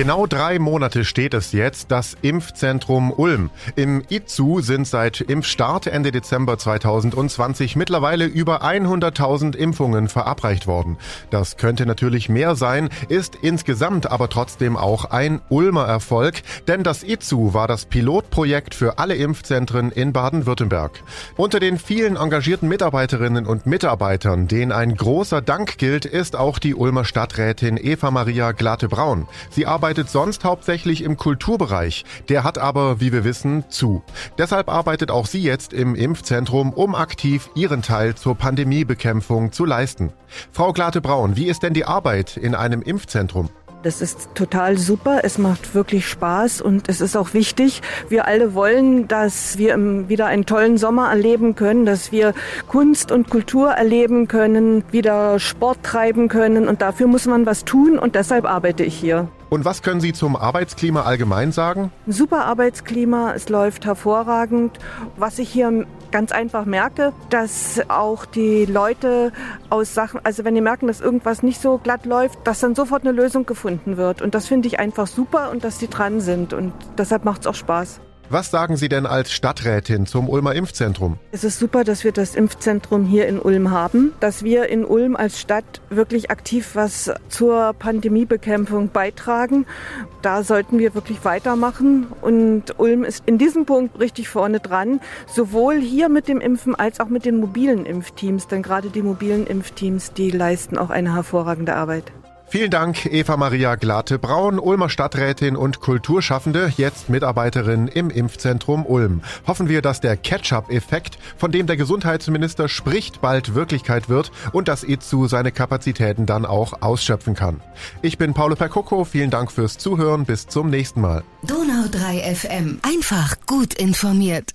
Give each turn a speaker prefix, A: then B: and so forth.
A: Genau drei Monate steht es jetzt, das Impfzentrum Ulm. Im IZU sind seit Impfstart Ende Dezember 2020 mittlerweile über 100.000 Impfungen verabreicht worden. Das könnte natürlich mehr sein, ist insgesamt aber trotzdem auch ein Ulmer Erfolg, denn das IZU war das Pilotprojekt für alle Impfzentren in Baden-Württemberg. Unter den vielen engagierten Mitarbeiterinnen und Mitarbeitern, denen ein großer Dank gilt, ist auch die Ulmer Stadträtin Eva Maria Glatte-Braun. Sie arbeitet arbeitet sonst hauptsächlich im Kulturbereich. Der hat aber, wie wir wissen, zu. Deshalb arbeitet auch sie jetzt im Impfzentrum, um aktiv ihren Teil zur Pandemiebekämpfung zu leisten. Frau Glate-Braun, wie ist denn die Arbeit in einem Impfzentrum?
B: Das ist total super. Es macht wirklich Spaß und es ist auch wichtig. Wir alle wollen, dass wir wieder einen tollen Sommer erleben können, dass wir Kunst und Kultur erleben können, wieder Sport treiben können und dafür muss man was tun und deshalb arbeite ich hier.
A: Und was können Sie zum Arbeitsklima allgemein sagen?
B: Super Arbeitsklima, es läuft hervorragend. Was ich hier ganz einfach merke, dass auch die Leute aus Sachen, also wenn die merken, dass irgendwas nicht so glatt läuft, dass dann sofort eine Lösung gefunden wird. Und das finde ich einfach super und dass die dran sind. Und deshalb macht es auch Spaß.
A: Was sagen Sie denn als Stadträtin zum Ulmer Impfzentrum?
B: Es ist super, dass wir das Impfzentrum hier in Ulm haben, dass wir in Ulm als Stadt wirklich aktiv was zur Pandemiebekämpfung beitragen. Da sollten wir wirklich weitermachen und Ulm ist in diesem Punkt richtig vorne dran, sowohl hier mit dem Impfen als auch mit den mobilen Impfteams, denn gerade die mobilen Impfteams, die leisten auch eine hervorragende Arbeit.
A: Vielen Dank, Eva Maria Glate-Braun, Ulmer Stadträtin und Kulturschaffende, jetzt Mitarbeiterin im Impfzentrum Ulm. Hoffen wir, dass der Catch-up-Effekt, von dem der Gesundheitsminister spricht, bald Wirklichkeit wird und dass IZU seine Kapazitäten dann auch ausschöpfen kann. Ich bin Paolo Percocco, vielen Dank fürs Zuhören, bis zum nächsten Mal.
C: Donau 3 FM, einfach gut informiert.